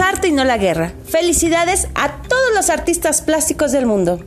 arte y no la guerra. Felicidades a todos los artistas plásticos del mundo.